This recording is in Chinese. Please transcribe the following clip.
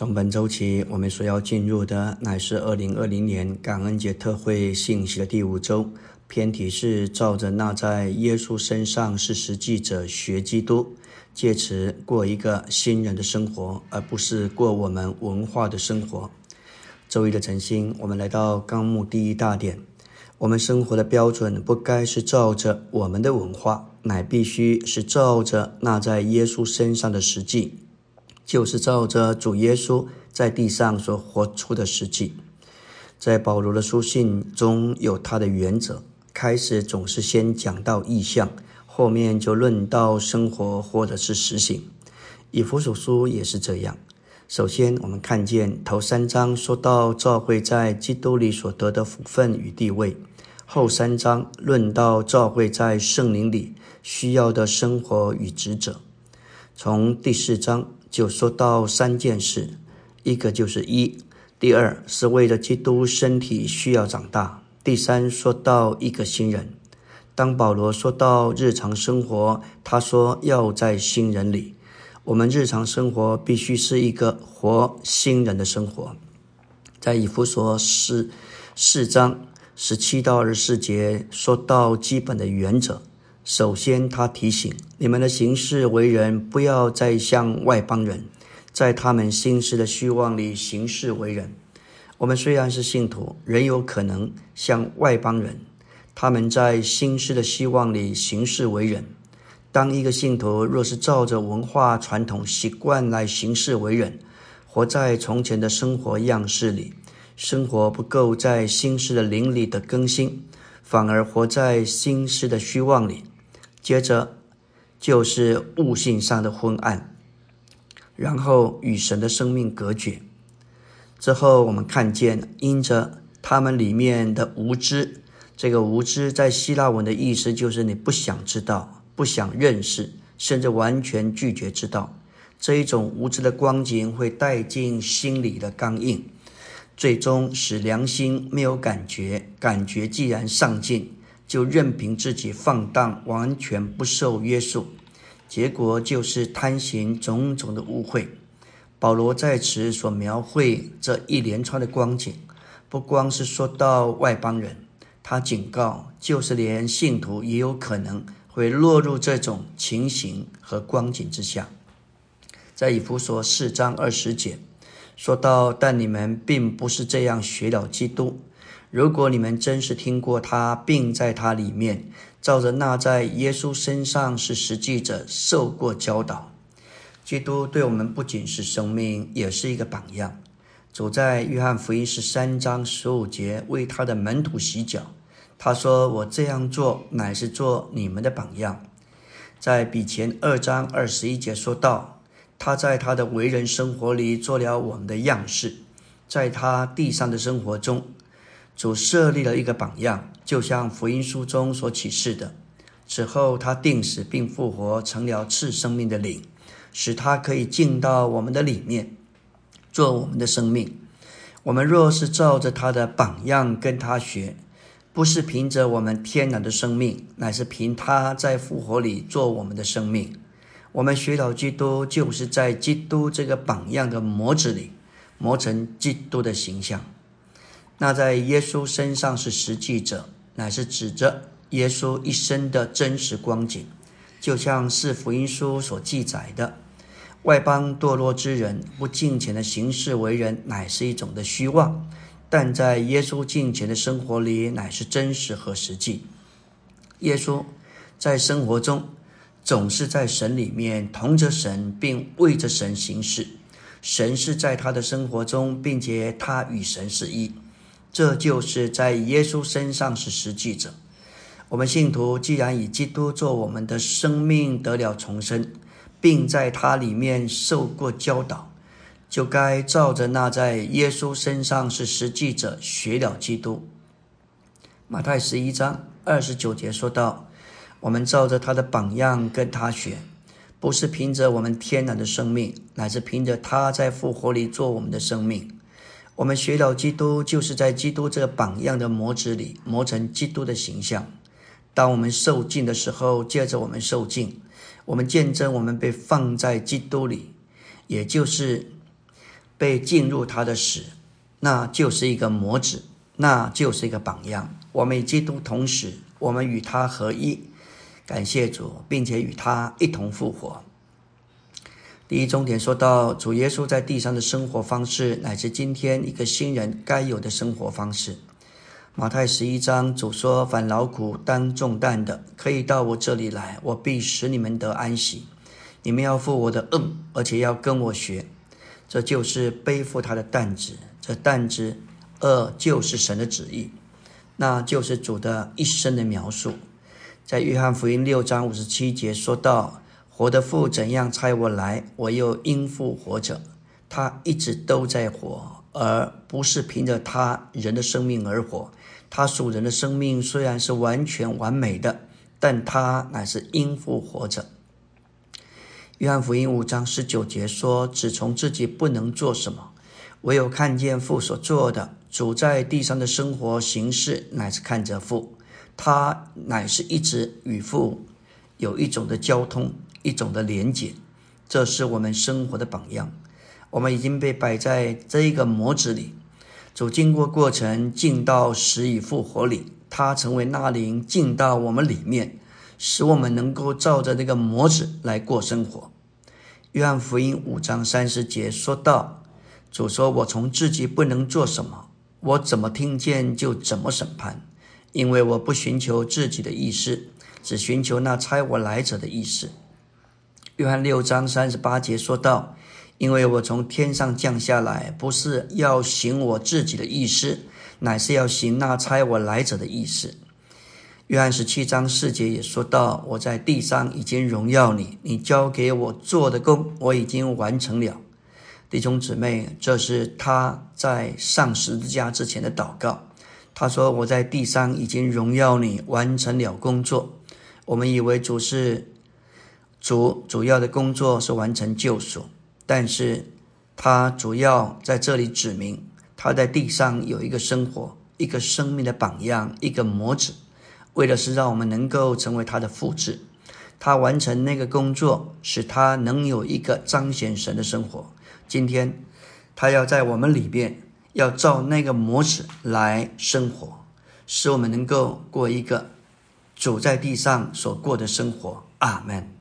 从本周起，我们所要进入的乃是二零二零年感恩节特会信息的第五周。偏题是照着那在耶稣身上是实际者学基督，借此过一个新人的生活，而不是过我们文化的生活。周一的晨星，我们来到纲目第一大点。我们生活的标准不该是照着我们的文化，乃必须是照着那在耶稣身上的实际。就是照着主耶稣在地上所活出的实际，在保罗的书信中有他的原则。开始总是先讲到意象，后面就论到生活或者是实行。以弗所书也是这样。首先，我们看见头三章说到教会在基督里所得的福分与地位，后三章论到教会在圣灵里需要的生活与职责。从第四章。就说到三件事，一个就是一，第二是为了基督身体需要长大，第三说到一个新人。当保罗说到日常生活，他说要在新人里，我们日常生活必须是一个活新人的生活。在以弗所四四章十七到二十四节说到基本的原则。首先，他提醒你们的行事为人，不要再像外邦人，在他们心思的虚妄里行事为人。我们虽然是信徒，仍有可能像外邦人，他们在心思的希望里行事为人。当一个信徒若是照着文化传统习惯来行事为人，活在从前的生活样式里，生活不够在心思的灵里的更新，反而活在心思的虚妄里。接着就是悟性上的昏暗，然后与神的生命隔绝。之后我们看见，因着他们里面的无知，这个无知在希腊文的意思就是你不想知道、不想认识，甚至完全拒绝知道。这一种无知的光景会带进心里的刚硬，最终使良心没有感觉。感觉既然上进。就任凭自己放荡，完全不受约束，结果就是贪行种种的污秽。保罗在此所描绘这一连串的光景，不光是说到外邦人，他警告，就是连信徒也有可能会落入这种情形和光景之下。在以弗所四章二十节说到，但你们并不是这样学了基督。如果你们真是听过他，并在他里面照着那在耶稣身上是实际者受过教导，基督对我们不仅是生命，也是一个榜样。走在约翰福音十三章十五节为他的门徒洗脚，他说：“我这样做乃是做你们的榜样。”在比前二章二十一节说道：“他在他的为人生活里做了我们的样式，在他地上的生活中。”主设立了一个榜样，就像福音书中所启示的。此后，他定死并复活，成了赐生命的灵，使他可以进到我们的里面，做我们的生命。我们若是照着他的榜样跟他学，不是凭着我们天然的生命，乃是凭他在复活里做我们的生命。我们学了基督，就是在基督这个榜样的模子里磨成基督的形象。那在耶稣身上是实际者，乃是指着耶稣一生的真实光景，就像是福音书所记载的：外邦堕落之人不敬虔的行事为人，乃是一种的虚妄；但在耶稣敬虔的生活里，乃是真实和实际。耶稣在生活中总是在神里面同着神，并为着神行事；神是在他的生活中，并且他与神是一。这就是在耶稣身上是实际者。我们信徒既然以基督做我们的生命得了重生，并在他里面受过教导，就该照着那在耶稣身上是实际者学了基督。马太十一章二十九节说道：“我们照着他的榜样跟他学，不是凭着我们天然的生命，乃是凭着他在复活里做我们的生命。”我们学了基督，就是在基督这个榜样的模子里磨成基督的形象。当我们受尽的时候，借着我们受尽，我们见证我们被放在基督里，也就是被进入他的死，那就是一个模子，那就是一个榜样。我们与基督同死，我们与他合一，感谢主，并且与他一同复活。第一重点说到主耶稣在地上的生活方式，乃是今天一个新人该有的生活方式。马太十一章主说：“凡劳苦担重担的，可以到我这里来，我必使你们得安息。你们要负我的恶，而且要跟我学。这就是背负他的担子。这担子，恶就是神的旨意，那就是主的一生的描述。在约翰福音六章五十七节说到。”我的父怎样差我来，我又因父活着。他一直都在活，而不是凭着他人的生命而活。他属人的生命虽然是完全完美的，但他乃是因父活着。约翰福音五章十九节说：“只从自己不能做什么，唯有看见父所做的。主在地上的生活形式，乃是看着父，他乃是一直与父有一种的交通。”一种的连结，这是我们生活的榜样。我们已经被摆在这一个模子里，主经过过程进到死与复活里，他成为那灵进到我们里面，使我们能够照着那个模子来过生活。约翰福音五章三十节说道：“主说，我从自己不能做什么，我怎么听见就怎么审判，因为我不寻求自己的意思，只寻求那差我来者的意思。”约翰六章三十八节说道：“因为我从天上降下来，不是要行我自己的意思，乃是要行那差我来者的意思。”约翰十七章四节也说到：“我在地上已经荣耀你，你交给我做的工，我已经完成了。”弟兄姊妹，这是他在上十字架之前的祷告。他说：“我在地上已经荣耀你，完成了工作。”我们以为主是。主主要的工作是完成救赎，但是他主要在这里指明他在地上有一个生活，一个生命的榜样，一个模子，为的是让我们能够成为他的复制。他完成那个工作，使他能有一个彰显神的生活。今天他要在我们里边，要照那个模子来生活，使我们能够过一个主在地上所过的生活。阿门。